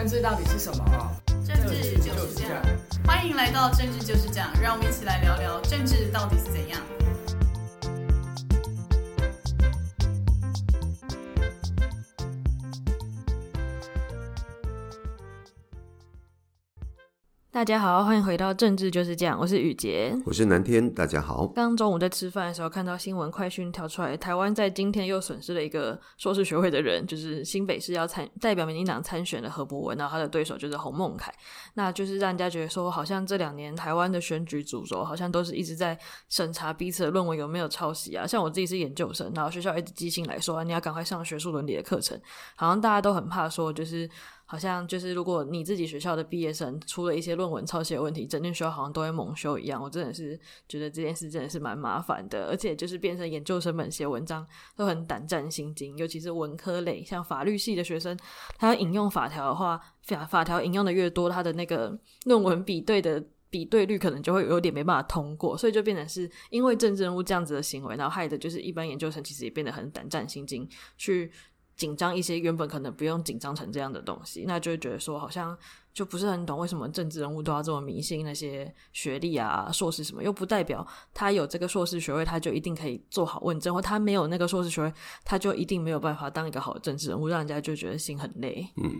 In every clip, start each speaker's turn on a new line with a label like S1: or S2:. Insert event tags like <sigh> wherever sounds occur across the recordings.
S1: 政治到底是什么？
S2: 政治就是这样。欢迎来到政治就是这样，让我们一起来聊聊政治到底是怎样。
S3: 大家好，欢迎回到政治就是这样，我是雨洁，
S4: 我是南天，大家好。
S3: 刚中午在吃饭的时候，看到新闻快讯跳出来，台湾在今天又损失了一个硕士学位的人，就是新北市要参代表民进党参选的何博文，然后他的对手就是洪孟凯，那就是让人家觉得说，好像这两年台湾的选举主轴好像都是一直在审查彼此的论文有没有抄袭啊。像我自己是研究生，然后学校一直寄信来说，啊，你要赶快上学术伦理的课程，好像大家都很怕说，就是。好像就是，如果你自己学校的毕业生出了一些论文抄袭问题，整间学校好像都会蒙羞一样。我真的是觉得这件事真的是蛮麻烦的，而且就是变成研究生们写文章都很胆战心惊，尤其是文科类，像法律系的学生，他引用法条的话，法法条引用的越多，他的那个论文比对的比对率可能就会有点没办法通过，所以就变成是因为政治人物这样子的行为，然后害的就是一般研究生其实也变得很胆战心惊去。紧张一些，原本可能不用紧张成这样的东西，那就会觉得说，好像就不是很懂为什么政治人物都要这么迷信那些学历啊、硕士什么，又不代表他有这个硕士学位，他就一定可以做好问政，或他没有那个硕士学位，他就一定没有办法当一个好的政治人物，让人家就觉得心很累。
S4: 嗯，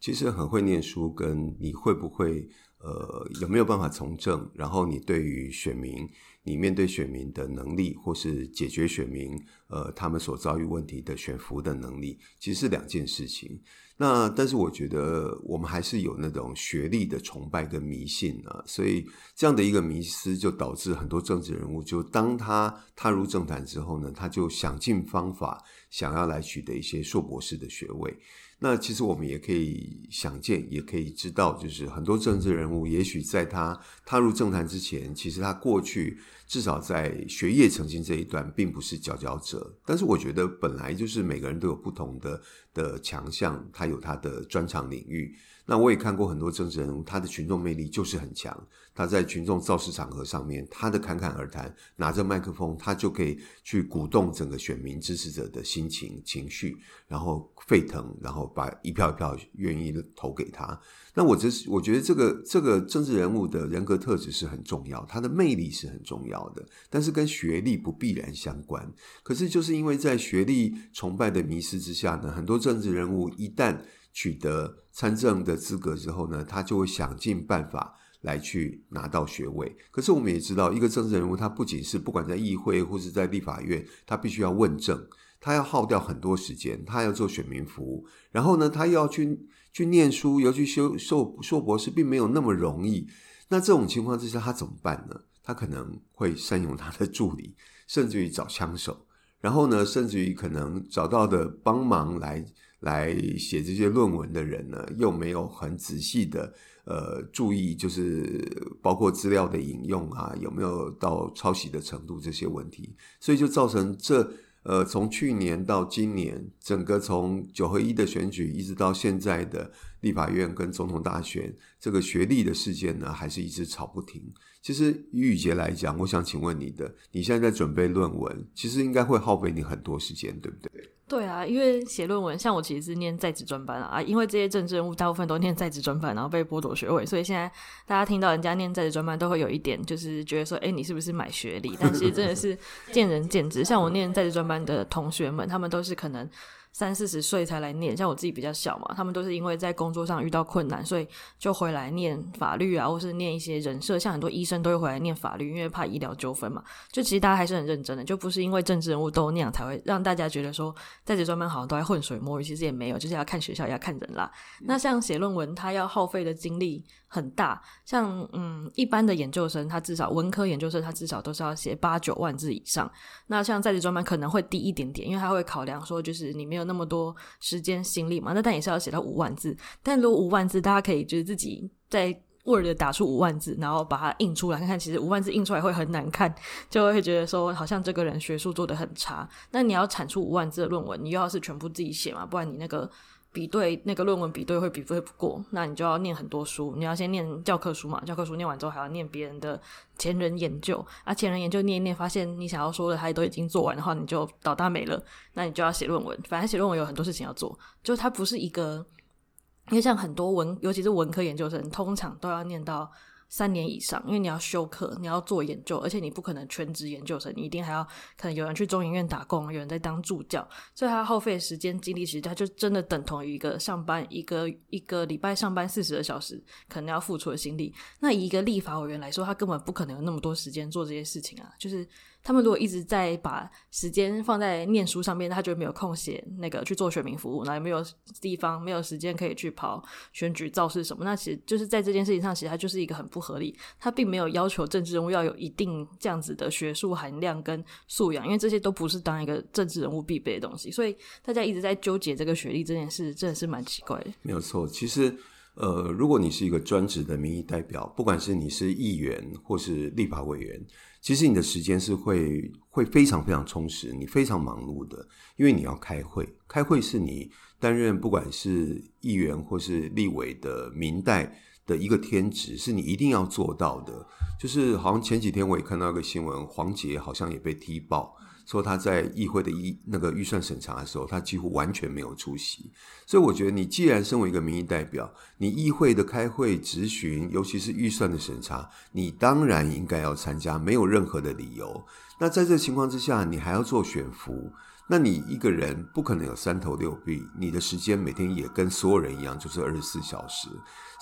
S4: 其实很会念书，跟你会不会呃有没有办法从政，然后你对于选民。你面对选民的能力，或是解决选民呃他们所遭遇问题的选服的能力，其实是两件事情。那但是我觉得我们还是有那种学历的崇拜跟迷信啊，所以这样的一个迷思就导致很多政治人物，就当他踏入政坛之后呢，他就想尽方法想要来取得一些硕博士的学位。那其实我们也可以想见，也可以知道，就是很多政治人物，也许在他踏入政坛之前，其实他过去至少在学业成绩这一段，并不是佼佼者。但是我觉得，本来就是每个人都有不同的的强项，他有他的专长领域。那我也看过很多政治人物，他的群众魅力就是很强。他在群众造势场合上面，他的侃侃而谈，拿着麦克风，他就可以去鼓动整个选民支持者的心情情绪，然后沸腾，然后把一票一票愿意投给他。那我这是我觉得这个这个政治人物的人格特质是很重要，他的魅力是很重要的，但是跟学历不必然相关。可是就是因为在学历崇拜的迷失之下呢，很多政治人物一旦取得参政的资格之后呢，他就会想尽办法来去拿到学位。可是我们也知道，一个政治人物，他不仅是不管在议会或是在立法院，他必须要问政，他要耗掉很多时间，他要做选民服务，然后呢，他又要去去念书，尤其修硕硕博士，并没有那么容易。那这种情况之下，他怎么办呢？他可能会善用他的助理，甚至于找枪手，然后呢，甚至于可能找到的帮忙来。来写这些论文的人呢，又没有很仔细的呃注意，就是包括资料的引用啊，有没有到抄袭的程度这些问题，所以就造成这呃从去年到今年，整个从九合一的选举一直到现在的立法院跟总统大选，这个学历的事件呢，还是一直吵不停。其实于宇杰来讲，我想请问你的，你现在在准备论文，其实应该会耗费你很多时间，对不对？
S3: 对啊，因为写论文，像我其实是念在职专班啊，因为这些政治人物大部分都念在职专班，然后被剥夺学位，所以现在大家听到人家念在职专班，都会有一点就是觉得说，哎，你是不是买学历？但其实真的是见仁见智。像我念在职专班的同学们，他们都是可能。三四十岁才来念，像我自己比较小嘛，他们都是因为在工作上遇到困难，所以就回来念法律啊，或是念一些人设，像很多医生都会回来念法律，因为怕医疗纠纷嘛。就其实大家还是很认真的，就不是因为政治人物都那样才会让大家觉得说在职专班好像都在浑水摸鱼，其实也没有，就是要看学校，要看人啦。那像写论文，他要耗费的精力很大，像嗯一般的研究生，他至少文科研究生，他至少都是要写八九万字以上。那像在职专班可能会低一点点，因为他会考量说，就是你没有。那么多时间心力嘛。那但也是要写到五万字，但如果五万字，大家可以就是自己在 Word 打出五万字，然后把它印出来看看，其实五万字印出来会很难看，就会觉得说好像这个人学术做得很差。那你要产出五万字的论文，你又要是全部自己写嘛，不然你那个。比对那个论文比对会比对不过，那你就要念很多书，你要先念教科书嘛，教科书念完之后还要念别人的前人研究，啊，前人研究念一念，发现你想要说的他都已经做完的话，你就倒大霉了，那你就要写论文。反正写论文有很多事情要做，就它不是一个，因为像很多文，尤其是文科研究生，通常都要念到。三年以上，因为你要休课，你要做研究，而且你不可能全职研究生，你一定还要可能有人去中研院打工，有人在当助教，所以他耗费时间精力，其实他就真的等同于一个上班一个一个礼拜上班四十个小时，可能要付出的心力。那以一个立法委员来说，他根本不可能有那么多时间做这些事情啊，就是。他们如果一直在把时间放在念书上面，他就没有空写那个去做选民服务，那也没有地方没有时间可以去跑选举造势什么。那其实就是在这件事情上，其实他就是一个很不合理。他并没有要求政治人物要有一定这样子的学术含量跟素养，因为这些都不是当一个政治人物必备的东西。所以大家一直在纠结这个学历这件事，真的是蛮奇怪的。
S4: 没有错，其实呃，如果你是一个专职的民意代表，不管是你是议员或是立法委员。其实你的时间是会会非常非常充实，你非常忙碌的，因为你要开会，开会是你担任不管是议员或是立委的民代的一个天职，是你一定要做到的。就是好像前几天我也看到一个新闻，黄杰好像也被踢爆。说他在议会的议那个预算审查的时候，他几乎完全没有出席。所以我觉得，你既然身为一个民意代表，你议会的开会质询，尤其是预算的审查，你当然应该要参加，没有任何的理由。那在这情况之下，你还要做选服。那你一个人不可能有三头六臂，你的时间每天也跟所有人一样，就是二十四小时。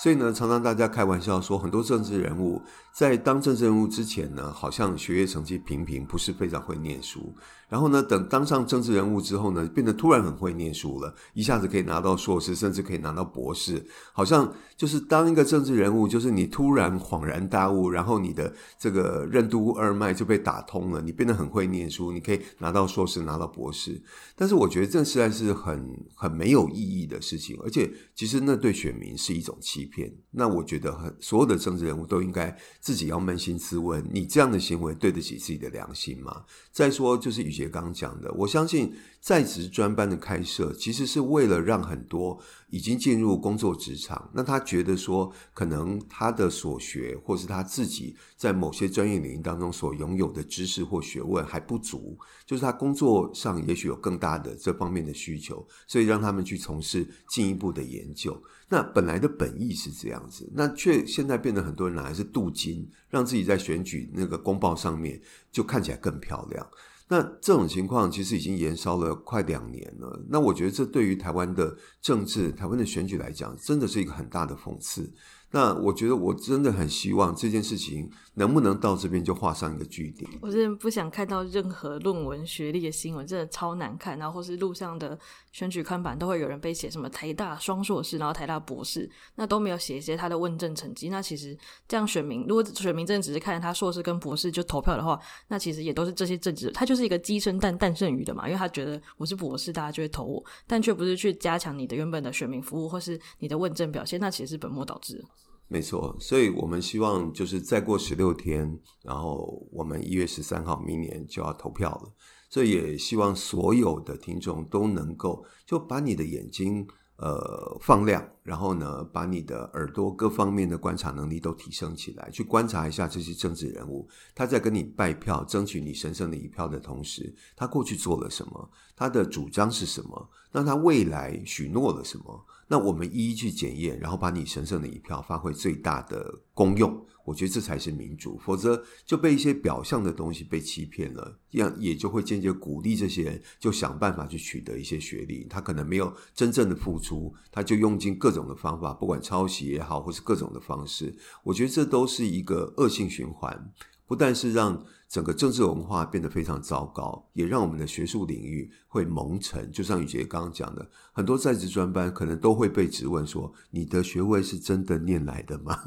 S4: 所以呢，常常大家开玩笑说，很多政治人物在当政治人物之前呢，好像学业成绩平平，不是非常会念书。然后呢，等当上政治人物之后呢，变得突然很会念书了，一下子可以拿到硕士，甚至可以拿到博士。好像就是当一个政治人物，就是你突然恍然大悟，然后你的这个任督二脉就被打通了，你变得很会念书，你可以拿到硕士，拿到博士。但是我觉得这实在是很很没有意义的事情，而且其实那对选民是一种欺骗。那我觉得很所有的政治人物都应该自己要扪心自问：你这样的行为对得起自己的良心吗？再说就是与其。也刚讲的，我相信在职专班的开设，其实是为了让很多已经进入工作职场，那他觉得说，可能他的所学，或是他自己在某些专业领域当中所拥有的知识或学问还不足，就是他工作上也许有更大的这方面的需求，所以让他们去从事进一步的研究。那本来的本意是这样子，那却现在变得很多人拿来是镀金，让自己在选举那个公报上面就看起来更漂亮。那这种情况其实已经延烧了快两年了。那我觉得这对于台湾的政治、台湾的选举来讲，真的是一个很大的讽刺。那我觉得我真的很希望这件事情能不能到这边就画上一个句点。
S3: 我真的不想看到任何论文学历的新闻，真的超难看。然后或是路上的选举看板都会有人被写什么台大双硕士，然后台大博士，那都没有写一些他的问政成绩。那其实这样选民，如果选民真的只是看他硕士跟博士就投票的话，那其实也都是这些政治，他就是一个鸡生蛋，蛋生鱼的嘛。因为他觉得我是博士，大家就会投我，但却不是去加强你的原本的选民服务或是你的问政表现，那其实是本末倒置。
S4: 没错，所以我们希望就是再过十六天，然后我们一月十三号明年就要投票了。所以也希望所有的听众都能够就把你的眼睛呃放亮，然后呢，把你的耳朵各方面的观察能力都提升起来，去观察一下这些政治人物，他在跟你拜票、争取你神圣的一票的同时，他过去做了什么，他的主张是什么，那他未来许诺了什么？那我们一一去检验，然后把你神圣的一票发挥最大的功用，我觉得这才是民主。否则就被一些表象的东西被欺骗了，这样也就会间接鼓励这些人就想办法去取得一些学历。他可能没有真正的付出，他就用尽各种的方法，不管抄袭也好，或是各种的方式，我觉得这都是一个恶性循环。不但是让整个政治文化变得非常糟糕，也让我们的学术领域会蒙尘。就像宇杰刚刚讲的，很多在职专班可能都会被质问说：“你的学位是真的念来的吗？”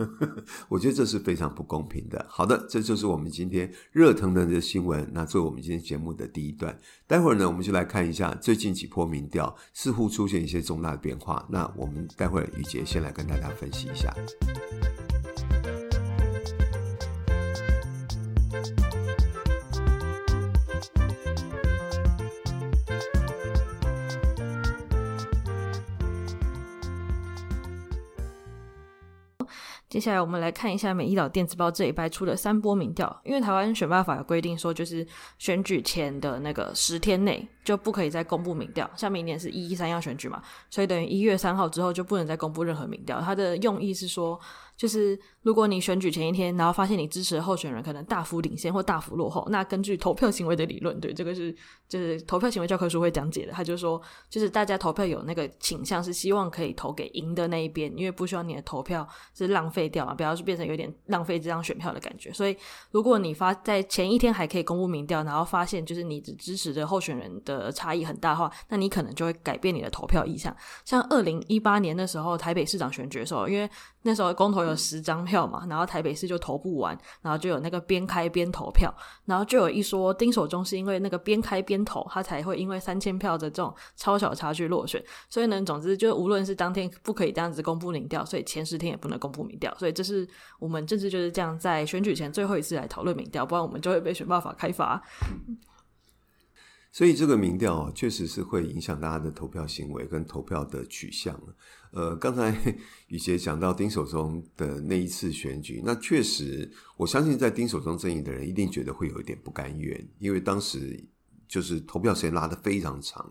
S4: <laughs> 我觉得这是非常不公平的。好的，这就是我们今天热腾腾的新闻。那作为我们今天节目的第一段，待会儿呢，我们就来看一下最近几波民调似乎出现一些重大的变化。那我们待会儿宇杰先来跟大家分析一下。
S3: 接下来我们来看一下《美丽岛电子报》这一拜出的三波民调，因为台湾选罢法有规定说，就是选举前的那个十天内就不可以再公布民调，像明年是一一三要选举嘛，所以等于一月三号之后就不能再公布任何民调。它的用意是说，就是如果你选举前一天，然后发现你支持的候选人可能大幅领先或大幅落后，那根据投票行为的理论，对，这个是就是投票行为教科书会讲解的。他就说，就是大家投票有那个倾向是希望可以投给赢的那一边，因为不希望你的投票是浪费掉嘛，不要是变成有点浪费这张选票的感觉。所以，如果你发在前一天还可以公布民调，然后发现就是你只支持的候选人的差异很大的话，那你可能就会改变你的投票意向。像二零一八年的时候，台北市长选举的时候，因为那时候公投有十张票票嘛，然后台北市就投不完，然后就有那个边开边投票，然后就有一说丁守中是因为那个边开边投，他才会因为三千票的这种超小差距落选。所以呢，总之就无论是当天不可以这样子公布民调，所以前十天也不能公布民调。所以这是我们政治就是这样，在选举前最后一次来讨论民调，不然我们就会被选罢法开罚。
S4: 所以这个民调确实是会影响大家的投票行为跟投票的取向。呃，刚才 <laughs> 宇杰讲到丁守中的那一次选举，那确实，我相信在丁守中阵营的人一定觉得会有一点不甘愿，因为当时就是投票时间拉得非常长，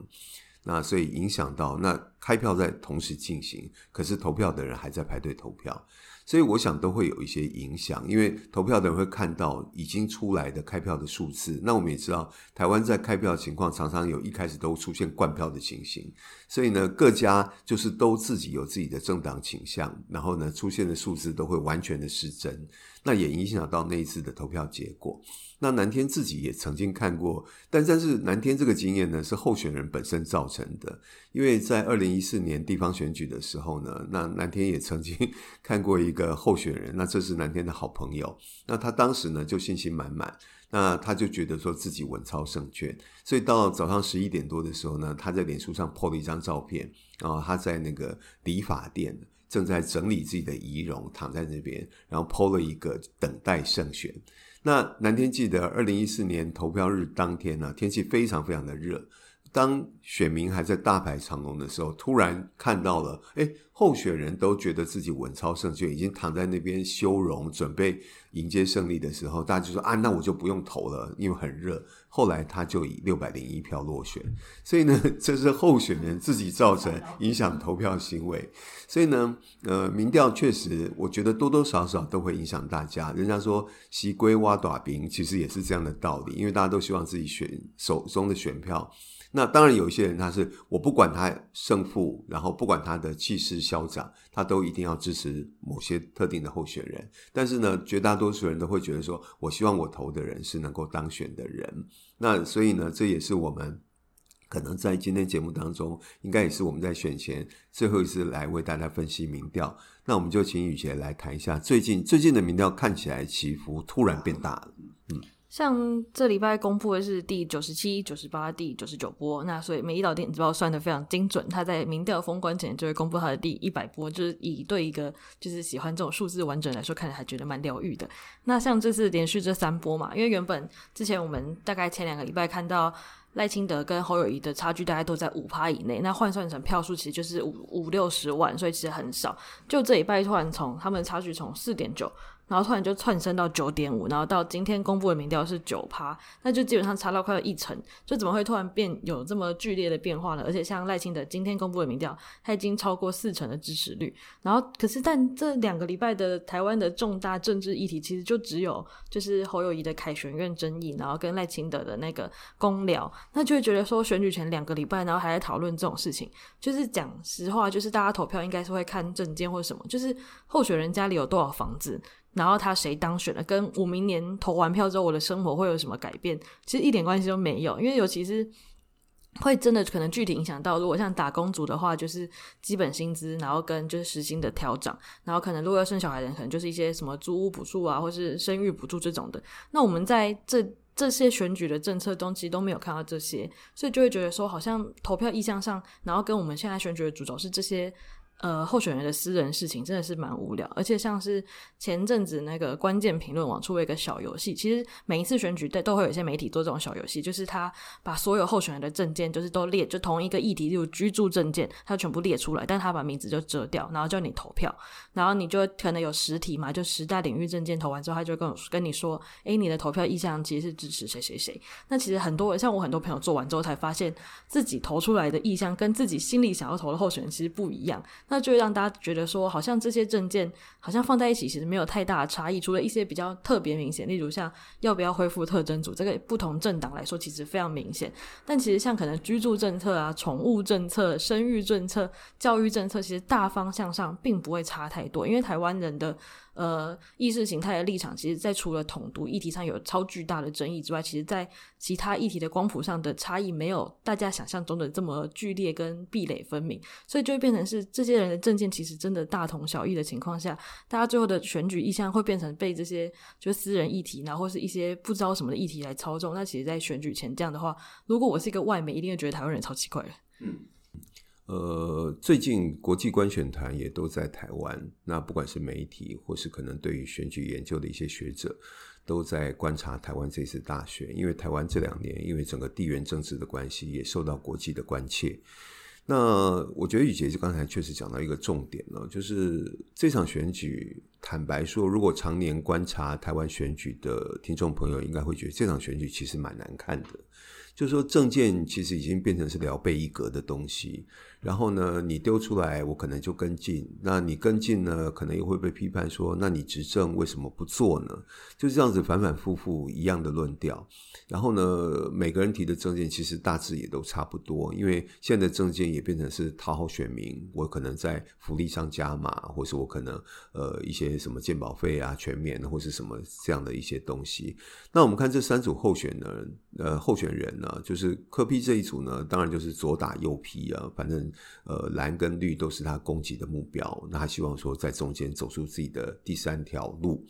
S4: 那所以影响到那开票在同时进行，可是投票的人还在排队投票。所以我想都会有一些影响，因为投票的人会看到已经出来的开票的数字。那我们也知道，台湾在开票情况常常有一开始都出现灌票的情形，所以呢，各家就是都自己有自己的政党倾向，然后呢，出现的数字都会完全的失真，那也影响到那一次的投票结果。那南天自己也曾经看过，但但是南天这个经验呢，是候选人本身造成的，因为在二零一四年地方选举的时候呢，那南天也曾经 <laughs> 看过一个候选人，那这是南天的好朋友，那他当时呢就信心满满，那他就觉得说自己稳操胜券，所以到早上十一点多的时候呢，他在脸书上 po 了一张照片，然后他在那个理发店正在整理自己的仪容，躺在那边，然后剖了一个等待胜选。那南天记得二零一四年投票日当天呢、天气非常非常的热。当选民还在大排长龙的时候，突然看到了，诶，候选人都觉得自己稳操胜券，已经躺在那边修容，准备迎接胜利的时候，大家就说啊，那我就不用投了，因为很热。后来他就以六百零一票落选，所以呢，这是候选人自己造成影响投票行为。所以呢，呃，民调确实，我觉得多多少少都会影响大家。人家说“西归挖短兵”，其实也是这样的道理，因为大家都希望自己选手中的选票。那当然，有一些人他是我不管他胜负，然后不管他的气势嚣张，他都一定要支持某些特定的候选人。但是呢，绝大多数人都会觉得说，我希望我投的人是能够当选的人。那所以呢，这也是我们可能在今天节目当中，应该也是我们在选前最后一次来为大家分析民调。那我们就请雨杰来谈一下最近最近的民调看起来起伏突然变大了，嗯。
S3: 像这礼拜公布的是第九十七、九十八、第九十九波，那所以美丽岛电子报算得非常精准，他在民调封关前就会公布他的第一百波，就是以对一个就是喜欢这种数字完整来说，看着还觉得蛮疗愈的。那像这次连续这三波嘛，因为原本之前我们大概前两个礼拜看到赖清德跟侯友宜的差距大概都在五趴以内，那换算成票数其实就是五五六十万，所以其实很少。就这礼拜突然从他们差距从四点九。然后突然就窜升到九点五，然后到今天公布的民调是九趴，那就基本上差到快要一成，就怎么会突然变有这么剧烈的变化呢？而且像赖清德今天公布的民调，他已经超过四成的支持率。然后可是但这两个礼拜的台湾的重大政治议题，其实就只有就是侯友宜的凯旋院争议，然后跟赖清德的那个公聊，那就会觉得说选举前两个礼拜，然后还在讨论这种事情，就是讲实话，就是大家投票应该是会看政见或者什么，就是候选人家里有多少房子。然后他谁当选了，跟我明年投完票之后我的生活会有什么改变，其实一点关系都没有。因为尤其是会真的可能具体影响到，如果像打工族的话，就是基本薪资，然后跟就是时薪的调整，然后可能如果要生小孩的人，可能就是一些什么租屋补助啊，或是生育补助这种的。那我们在这这些选举的政策中，其实都没有看到这些，所以就会觉得说，好像投票意向上，然后跟我们现在选举的主轴是这些。呃，候选人的私人事情真的是蛮无聊，而且像是前阵子那个关键评论网出了一个小游戏，其实每一次选举都都会有一些媒体做这种小游戏，就是他把所有候选人的证件就是都列，就同一个议题，例如居住证件，他全部列出来，但他把名字就遮掉，然后叫你投票，然后你就可能有十题嘛，就十大领域证件投完之后，他就跟我跟你说，诶，你的投票意向其实是支持谁谁谁。那其实很多像我很多朋友做完之后才发现自己投出来的意向跟自己心里想要投的候选人其实不一样。那就会让大家觉得说，好像这些证件好像放在一起，其实没有太大的差异。除了一些比较特别明显，例如像要不要恢复特征组，这个不同政党来说其实非常明显。但其实像可能居住政策啊、宠物政策、生育政策、教育政策，其实大方向上并不会差太多，因为台湾人的。呃，意识形态的立场，其实，在除了统独议题上有超巨大的争议之外，其实，在其他议题的光谱上的差异，没有大家想象中的这么剧烈跟壁垒分明，所以就会变成是这些人的政见其实真的大同小异的情况下，大家最后的选举意向会变成被这些就是私人议题，然后是一些不知道什么的议题来操纵。那其实，在选举前这样的话，如果我是一个外媒，一定会觉得台湾人超奇怪的。嗯。
S4: 呃，最近国际观选团也都在台湾。那不管是媒体，或是可能对于选举研究的一些学者，都在观察台湾这次大选。因为台湾这两年，因为整个地缘政治的关系，也受到国际的关切。那我觉得雨杰就刚才确实讲到一个重点了，就是这场选举，坦白说，如果常年观察台湾选举的听众朋友，应该会觉得这场选举其实蛮难看的。就是说，政见其实已经变成是聊备一格的东西。然后呢，你丢出来，我可能就跟进。那你跟进呢，可能又会被批判说，那你执政为什么不做呢？就是这样子反反复复一样的论调。然后呢，每个人提的政见其实大致也都差不多，因为现在的政见也变成是讨好选民。我可能在福利上加码，或是我可能呃一些什么健保费啊全免，或是什么这样的一些东西。那我们看这三组候选人，呃，候选人呢，就是科批这一组呢，当然就是左打右批啊，反正。呃，蓝跟绿都是他攻击的目标。那他希望说，在中间走出自己的第三条路。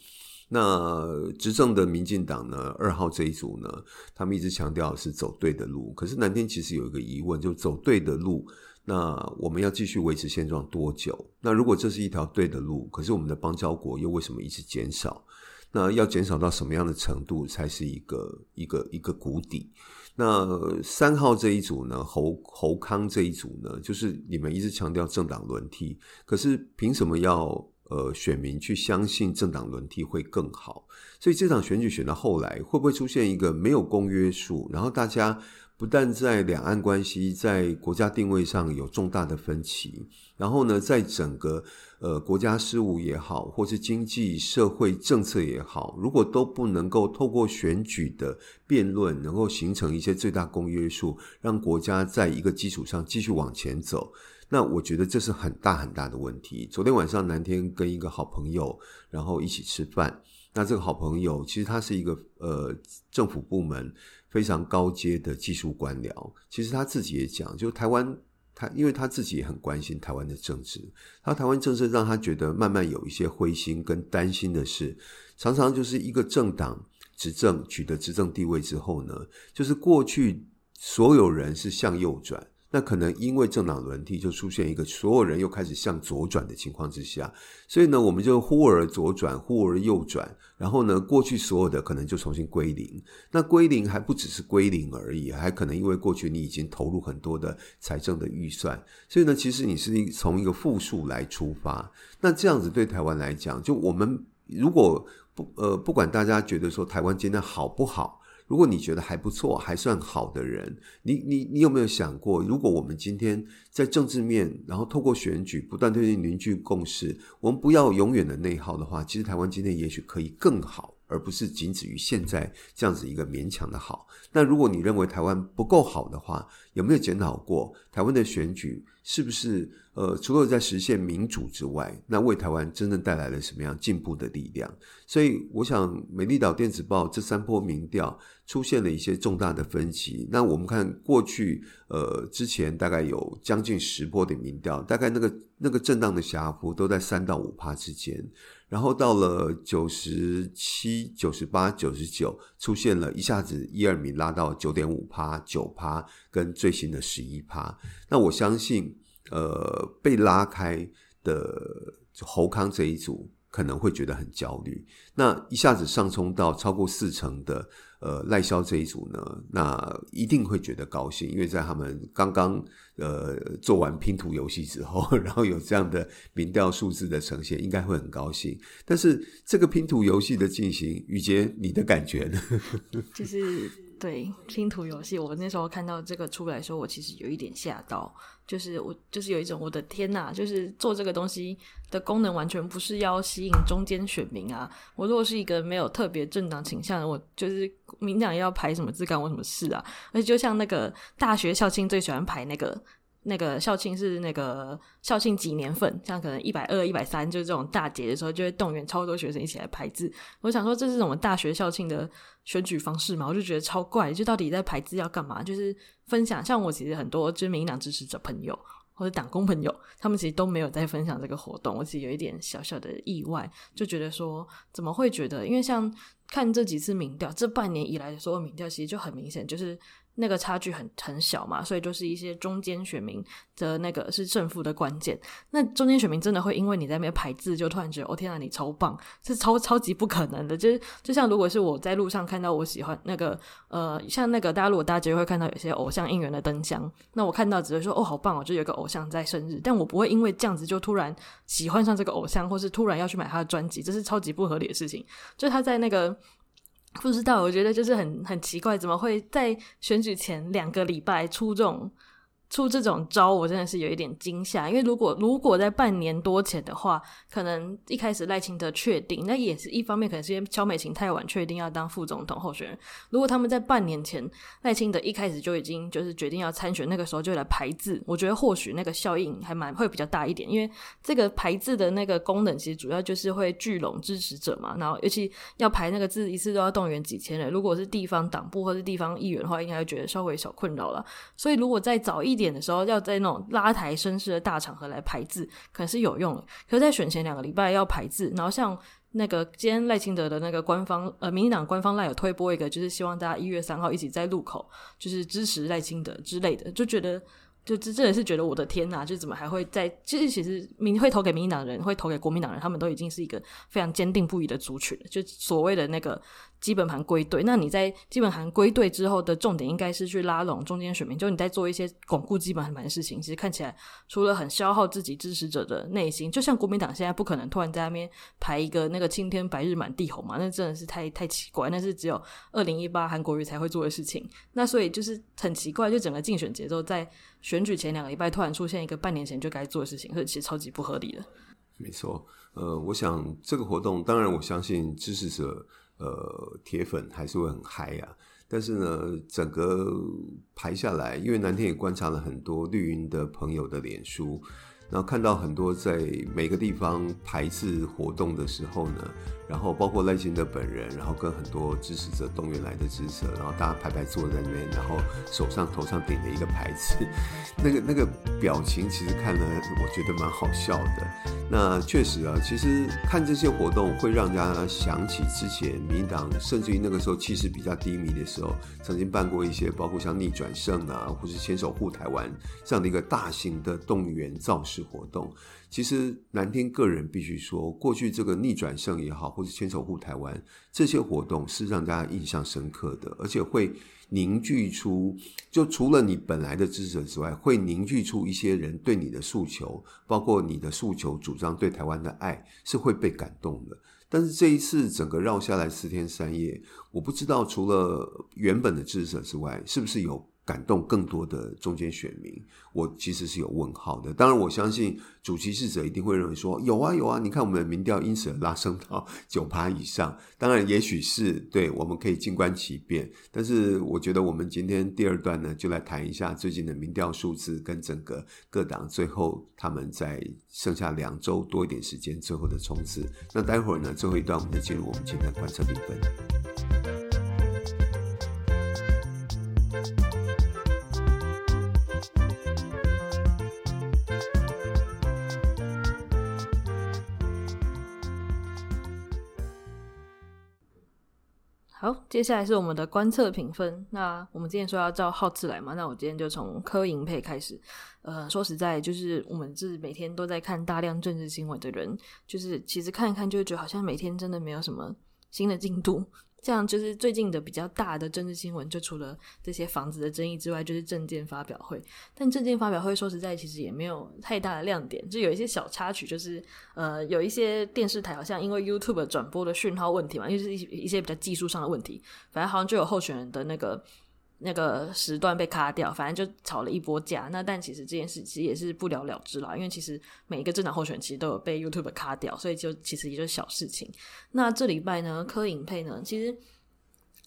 S4: 那执政的民进党呢，二号这一组呢，他们一直强调是走对的路。可是蓝天其实有一个疑问，就走对的路，那我们要继续维持现状多久？那如果这是一条对的路，可是我们的邦交国又为什么一直减少？那要减少到什么样的程度才是一个一个一个谷底？那三号这一组呢，侯侯康这一组呢，就是你们一直强调政党轮替，可是凭什么要呃选民去相信政党轮替会更好？所以这场选举选到后来，会不会出现一个没有公约数，然后大家不但在两岸关系、在国家定位上有重大的分歧，然后呢，在整个呃国家事务也好，或是经济社会政策也好，如果都不能够透过选举的辩论，能够形成一些最大公约数，让国家在一个基础上继续往前走，那我觉得这是很大很大的问题。昨天晚上南天跟一个好朋友，然后一起吃饭，那这个好朋友其实他是一个呃政府部门。非常高阶的技术官僚，其实他自己也讲，就台湾，他因为他自己也很关心台湾的政治，他台湾政治让他觉得慢慢有一些灰心跟担心的是，常常就是一个政党执政取得执政地位之后呢，就是过去所有人是向右转。那可能因为政党轮替，就出现一个所有人又开始向左转的情况之下，所以呢，我们就忽而左转，忽而右转，然后呢，过去所有的可能就重新归零。那归零还不只是归零而已，还可能因为过去你已经投入很多的财政的预算，所以呢，其实你是从一个负数来出发。那这样子对台湾来讲，就我们如果不呃，不管大家觉得说台湾今天好不好。如果你觉得还不错，还算好的人，你你你有没有想过，如果我们今天在政治面，然后透过选举不断推进凝聚共识，我们不要永远的内耗的话，其实台湾今天也许可以更好，而不是仅止于现在这样子一个勉强的好。那如果你认为台湾不够好的话，有没有检讨过台湾的选举是不是呃，除了在实现民主之外，那为台湾真正带来了什么样进步的力量？所以，我想《美丽岛电子报》这三波民调出现了一些重大的分歧。那我们看过去，呃，之前大概有将近十波的民调，大概那个那个震荡的狭幅都在三到五趴之间。然后到了九十七、九十八、九十九，出现了一下子一二名拉到九点五趴、九趴，跟最新的十一趴。那我相信。呃，被拉开的侯康这一组可能会觉得很焦虑。那一下子上冲到超过四成的呃赖萧这一组呢，那一定会觉得高兴，因为在他们刚刚呃做完拼图游戏之后，<laughs> 然后有这样的民调数字的呈现，应该会很高兴。但是这个拼图游戏的进行，宇杰，你的感觉呢？<laughs>
S3: 就是对拼图游戏，我那时候看到这个出来的时候，我其实有一点吓到。就是我，就是有一种我的天呐，就是做这个东西的功能完全不是要吸引中间选民啊！我如果是一个没有特别政党倾向的，我就是民党要排什么字干我什么事啊？而且就像那个大学校庆最喜欢排那个。那个校庆是那个校庆几年份，像可能一百二、一百三，就是这种大节的时候，就会动员超多学生一起来排字。我想说，这是什么大学校庆的选举方式嘛？我就觉得超怪，就到底在排字要干嘛？就是分享，像我其实很多就是民党支持者朋友或者党工朋友，他们其实都没有在分享这个活动。我其实有一点小小的意外，就觉得说怎么会觉得？因为像看这几次民调，这半年以来的所有民调，其实就很明显就是。那个差距很很小嘛，所以就是一些中间选民的那个是胜负的关键。那中间选民真的会因为你在那边排字，就突然觉得哦天啊，你超棒，是超超级不可能的。就是就像如果是我在路上看到我喜欢那个呃，像那个大家如果大家就会看到有些偶像应援的灯箱，那我看到只会说哦好棒哦，就有一个偶像在生日，但我不会因为这样子就突然喜欢上这个偶像，或是突然要去买他的专辑，这是超级不合理的事情。就他在那个。不知道，我觉得就是很很奇怪，怎么会在选举前两个礼拜出这种。出这种招，我真的是有一点惊吓。因为如果如果在半年多前的话，可能一开始赖清德确定，那也是一方面，可能是因为萧美琴太晚确定要当副总统候选人。如果他们在半年前赖清德一开始就已经就是决定要参选，那个时候就来排字，我觉得或许那个效应还蛮会比较大一点。因为这个排字的那个功能，其实主要就是会聚拢支持者嘛。然后尤其要排那个字，一次都要动员几千人。如果是地方党部或是地方议员的话，应该会觉得稍微小困扰了。所以如果再早一点。点的时候，要在那种拉抬声势的大场合来排字，可能是有用的。可是，在选前两个礼拜要排字，然后像那个今天赖清德的那个官方，呃，民进党官方赖有推播一个，就是希望大家一月三号一起在路口，就是支持赖清德之类的，就觉得。就真真的是觉得我的天呐，就怎么还会在？其实其实民会投给民进党人，会投给国民党人，他们都已经是一个非常坚定不移的族群了。就所谓的那个基本盘归队，那你在基本盘归队之后的重点，应该是去拉拢中间选民。就你在做一些巩固基本盘的事情，其实看起来除了很消耗自己支持者的内心，就像国民党现在不可能突然在那边排一个那个青天白日满地红嘛，那真的是太太奇怪，那是只有二零一八韩国瑜才会做的事情。那所以就是很奇怪，就整个竞选节奏在。选举前两个礼拜突然出现一个半年前就该做的事情，所以其实超级不合理的。
S4: 没错，呃，我想这个活动，当然我相信支持者，呃，铁粉还是会很嗨呀、啊。但是呢，整个排下来，因为南天也观察了很多绿云的朋友的脸书。然后看到很多在每个地方排字活动的时候呢，然后包括赖清德本人，然后跟很多支持者动员来的支持者，然后大家排排坐在那边，然后手上头上顶着一个牌子，<laughs> 那个那个表情其实看了我觉得蛮好笑的。那确实啊，其实看这些活动会让大家想起之前民党，甚至于那个时候气势比较低迷的时候，曾经办过一些包括像逆转胜啊，或是牵手护台湾这样的一个大型的动员造势。是活动其实南天个人必须说，过去这个逆转胜也好，或者牵手护台湾这些活动是让大家印象深刻的，而且会凝聚出，就除了你本来的支持者之外，会凝聚出一些人对你的诉求，包括你的诉求主张对台湾的爱是会被感动的。但是这一次整个绕下来四天三夜，我不知道除了原本的支持者之外，是不是有感动更多的中间选民，我其实是有问号的。当然，我相信主歧视者一定会认为说有啊有啊，你看我们的民调因此而拉升到 <laughs> 九趴以上。当然，也许是对，我们可以静观其变。但是，我觉得我们今天第二段呢，就来谈一下最近的民调数字跟整个各党最后他们在剩下两周多一点时间最后的冲刺。那待会儿呢，最后一段我们就进入我们今天的观测评分。
S3: 好，接下来是我们的观测评分。那我们今天说要照号次来嘛，那我今天就从柯银配开始。呃，说实在，就是我们是每天都在看大量政治新闻的人，就是其实看一看就会觉得好像每天真的没有什么新的进度。这样就是最近的比较大的政治新闻，就除了这些房子的争议之外，就是证件发表会。但证件发表会说实在，其实也没有太大的亮点，就有一些小插曲，就是呃，有一些电视台好像因为 YouTube 转播的讯号问题嘛，因为是一一些比较技术上的问题，反正好像就有候选人的那个。那个时段被卡掉，反正就吵了一波架。那但其实这件事其实也是不了了之啦，因为其实每一个正常候选人其实都有被 YouTube 卡掉，所以就其实也就是小事情。那这礼拜呢，柯影配呢，其实。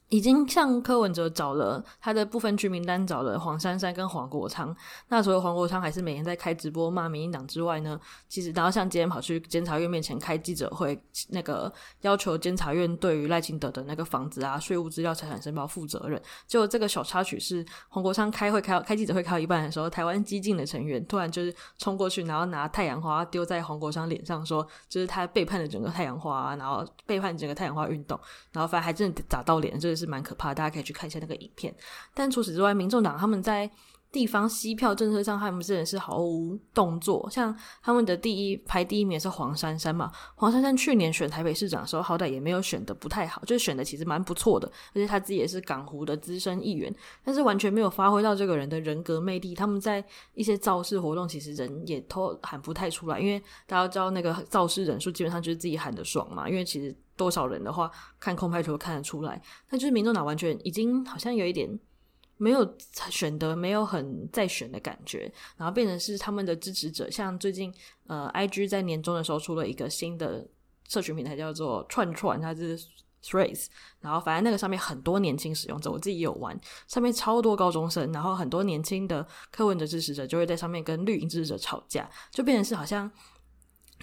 S3: 已经向柯文哲找了他的部分区名单，找了黄珊珊跟黄国昌。那除了黄国昌还是每天在开直播骂民进党之外呢，其实然后像今天跑去监察院面前开记者会，那个要求监察院对于赖清德的那个房子啊、税务资料、财产申报负责任。就这个小插曲是黄国昌开会开开记者会开到一半的时候，台湾激进的成员突然就是冲过去，然后拿太阳花丢在黄国昌脸上，说就是他背叛了整个太阳花，然后背叛整个太阳花运动，然后反正还真的砸到脸，就是。是蛮可怕的，大家可以去看一下那个影片。但除此之外，民众党他们在地方吸票政策上，他们真的是毫无动作。像他们的第一排第一名是黄珊珊嘛，黄珊珊去年选台北市长的时候，好歹也没有选的不太好，就是选的其实蛮不错的，而且他自己也是港湖的资深议员，但是完全没有发挥到这个人的人格魅力。他们在一些造势活动，其实人也都喊不太出来，因为大家知道那个造势人数基本上就是自己喊的爽嘛，因为其实。多少人的话，看空拍图看得出来，那就是民众党完全已经好像有一点没有选的，没有很再选的感觉，然后变成是他们的支持者。像最近呃，IG 在年终的时候出了一个新的社群平台，叫做串串，它是 Threads，然后反正那个上面很多年轻使用者，我自己也有玩，上面超多高中生，然后很多年轻的柯文哲支持者就会在上面跟绿营支持者吵架，就变成是好像。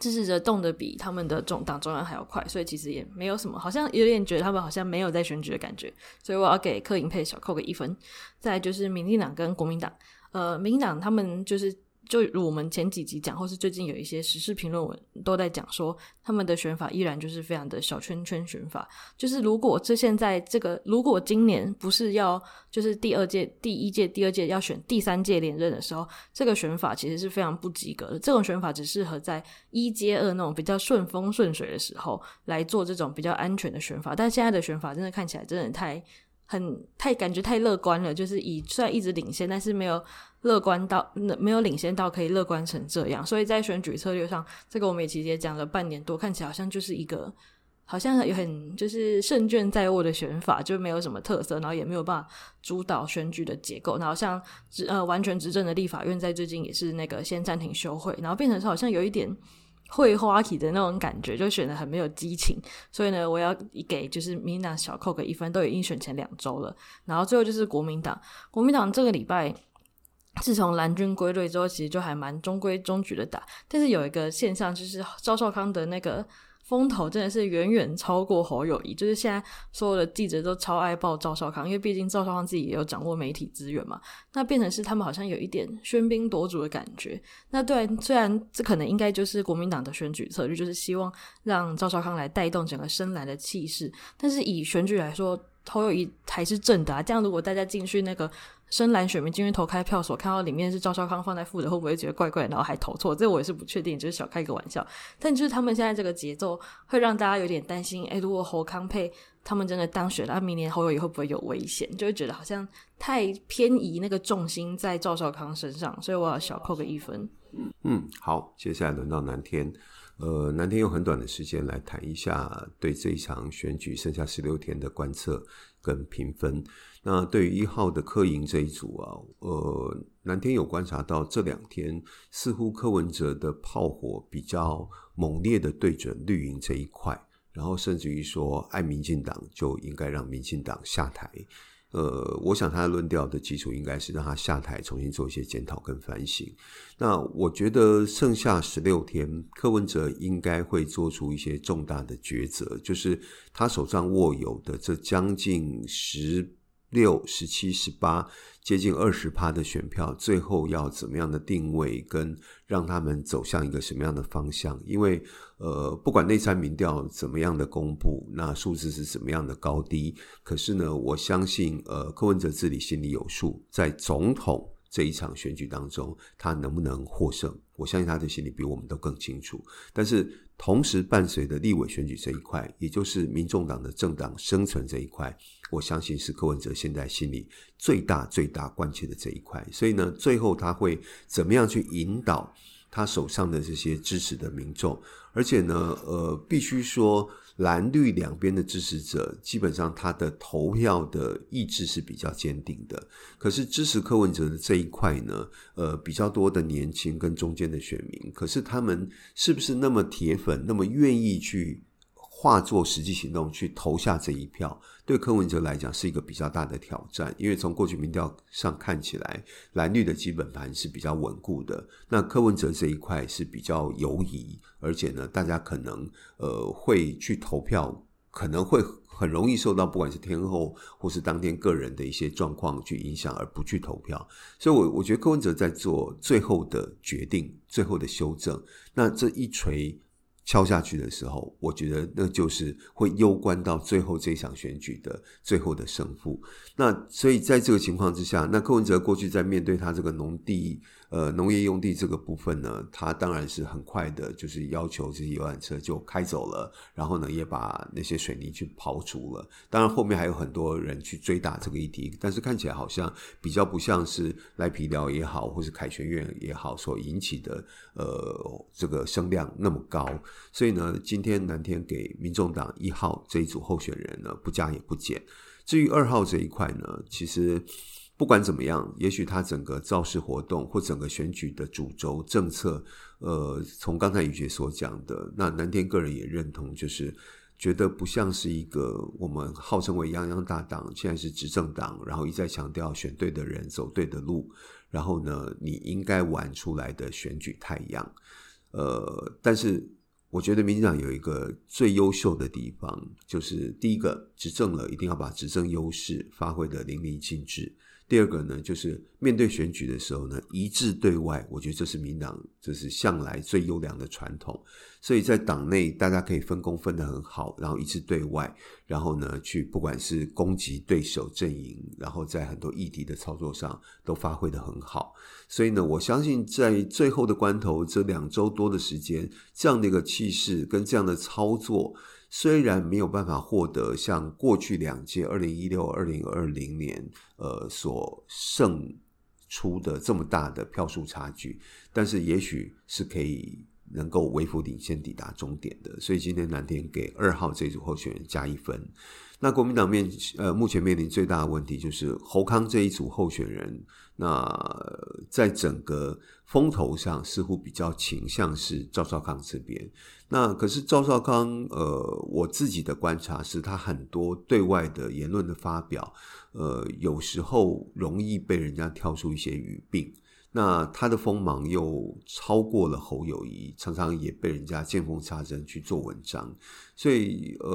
S3: 支持者动得比他们的中党中央还要快，所以其实也没有什么，好像有点觉得他们好像没有在选举的感觉，所以我要给柯银佩小扣个一分。再就是民进党跟国民党，呃，民进党他们就是。就如我们前几集讲，或是最近有一些时事评论文都在讲说，他们的选法依然就是非常的小圈圈选法。就是如果这现在这个，如果今年不是要就是第二届、第一届、第二届要选第三届连任的时候，这个选法其实是非常不及格的。这种选法只适合在一阶二那种比较顺风顺水的时候来做这种比较安全的选法。但现在的选法真的看起来真的太很太感觉太乐观了，就是以虽然一直领先，但是没有。乐观到没有领先到可以乐观成这样，所以在选举策略上，这个我们也其实也讲了半年多，看起来好像就是一个好像有很就是胜券在握的选法，就没有什么特色，然后也没有办法主导选举的结构。然后像执呃完全执政的立法院在最近也是那个先暂停休会，然后变成是好像有一点会花体的那种感觉，就选得很没有激情。所以呢，我要给就是民进党小扣个一分，都已经选前两周了。然后最后就是国民党，国民党这个礼拜。自从蓝军归队之后，其实就还蛮中规中矩的打。但是有一个现象，就是赵少康的那个风头真的是远远超过侯友谊。就是现在所有的记者都超爱报赵少康，因为毕竟赵少康自己也有掌握媒体资源嘛。那变成是他们好像有一点喧宾夺主的感觉。那对，虽然这可能应该就是国民党的选举策略，就是希望让赵少康来带动整个深蓝的气势。但是以选举来说，侯友宜还是正的啊。这样如果大家进去那个。深蓝选民进去投开票所，看到里面是赵少康放在负的，会不会觉得怪怪，然后还投错？这我也是不确定，就是小开一个玩笑。但就是他们现在这个节奏，会让大家有点担心。诶，如果侯康配他们真的当选了，明年侯友宜会不会有危险？就会觉得好像太偏移那个重心在赵少康身上，所以我要小扣个一分。
S4: 嗯，好，接下来轮到南天。呃，南天用很短的时间来谈一下对这一场选举剩下十六天的观测跟评分。那对于一号的柯营这一组啊，呃，南天有观察到这两天似乎柯文哲的炮火比较猛烈的对准绿营这一块，然后甚至于说爱民进党就应该让民进党下台。呃，我想他的论调的基础应该是让他下台，重新做一些检讨跟反省。那我觉得剩下十六天，柯文哲应该会做出一些重大的抉择，就是他手上握有的这将近十六、十七、十八，接近二十趴的选票，最后要怎么样的定位，跟让他们走向一个什么样的方向？因为，呃，不管内参民调怎么样的公布，那数字是什么样的高低，可是呢，我相信，呃，柯文哲自己心里有数，在总统这一场选举当中，他能不能获胜？我相信他的心里比我们都更清楚。但是，同时伴随的立委选举这一块，也就是民众党的政党生存这一块，我相信是柯文哲现在心里最大最大关切的这一块。所以呢，最后他会怎么样去引导他手上的这些支持的民众？而且呢，呃，必须说。蓝绿两边的支持者，基本上他的投票的意志是比较坚定的。可是支持柯文哲的这一块呢，呃，比较多的年轻跟中间的选民，可是他们是不是那么铁粉，那么愿意去？化作实际行动去投下这一票，对柯文哲来讲是一个比较大的挑战。因为从过去民调上看起来，蓝绿的基本盘是比较稳固的。那柯文哲这一块是比较犹疑，而且呢，大家可能呃会去投票，可能会很容易受到不管是天后或是当天个人的一些状况去影响，而不去投票。所以我，我觉得柯文哲在做最后的决定，最后的修正。那这一锤。敲下去的时候，我觉得那就是会攸关到最后这场选举的最后的胜负。那所以在这个情况之下，那柯文哲过去在面对他这个农地。呃，农业用地这个部分呢，它当然是很快的，就是要求这些游览车就开走了，然后呢，也把那些水泥去刨除了。当然，后面还有很多人去追打这个议题，但是看起来好像比较不像是赖皮寮也好，或是凯旋院也好所引起的呃这个声量那么高。所以呢，今天南天给民众党一号这一组候选人呢，不加也不减。至于二号这一块呢，其实。不管怎么样，也许他整个造势活动或整个选举的主轴政策，呃，从刚才宇杰所讲的，那南天个人也认同，就是觉得不像是一个我们号称为泱泱大党，现在是执政党，然后一再强调选对的人走对的路，然后呢，你应该玩出来的选举太阳。呃，但是我觉得民进党有一个最优秀的地方，就是第一个执政了，一定要把执政优势发挥得淋漓尽致。第二个呢，就是面对选举的时候呢，一致对外，我觉得这是民党，这是向来最优良的传统。所以在党内，大家可以分工分得很好，然后一致对外，然后呢，去不管是攻击对手阵营，然后在很多议题的操作上都发挥得很好。所以呢，我相信在最后的关头，这两周多的时间，这样的一个气势跟这样的操作。虽然没有办法获得像过去两届二零一六、二零二零年，呃，所胜出的这么大的票数差距，但是也许是可以能够微幅领先抵达终点的。所以今天南天给二号这组候选人加一分。那国民党面呃目前面临最大的问题就是侯康这一组候选人，那在整个风头上似乎比较倾向是赵少康这边。那可是赵少康，呃，我自己的观察是他很多对外的言论的发表，呃，有时候容易被人家挑出一些语病。那他的锋芒又超过了侯友谊，常常也被人家见缝插针去做文章。所以，呃，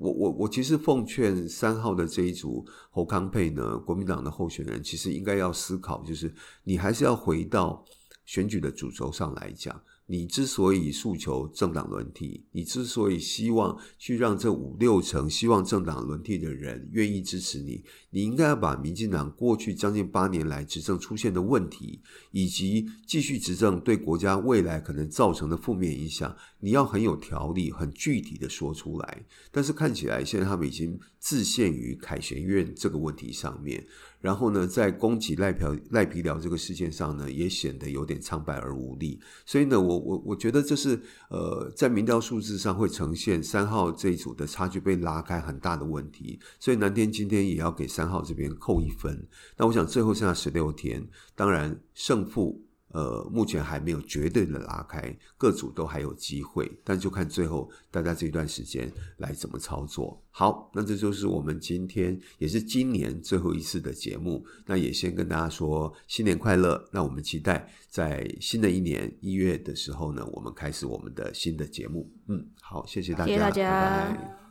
S4: 我我我其实奉劝三号的这一组侯康配呢，国民党的候选人其实应该要思考，就是你还是要回到选举的主轴上来讲。你之所以诉求政党轮替，你之所以希望去让这五六成希望政党轮替的人愿意支持你，你应该要把民进党过去将近八年来执政出现的问题，以及继续执政对国家未来可能造成的负面影响，你要很有条理、很具体的说出来。但是看起来现在他们已经自陷于凯旋院这个问题上面。然后呢，在攻击赖皮赖皮寮这个事件上呢，也显得有点苍白而无力。所以呢，我我我觉得这是呃，在民调数字上会呈现三号这一组的差距被拉开很大的问题。所以南天今天也要给三号这边扣一分。那我想最后剩下十六天，当然胜负。呃，目前还没有绝对的拉开，各组都还有机会，但就看最后大家这一段时间来怎么操作。好，那这就是我们今天也是今年最后一次的节目，那也先跟大家说新年快乐。那我们期待在新的一年一月的时候呢，我们开始我们的新的节目。嗯，好，谢谢大家，
S3: 谢谢大家。
S4: 拜拜。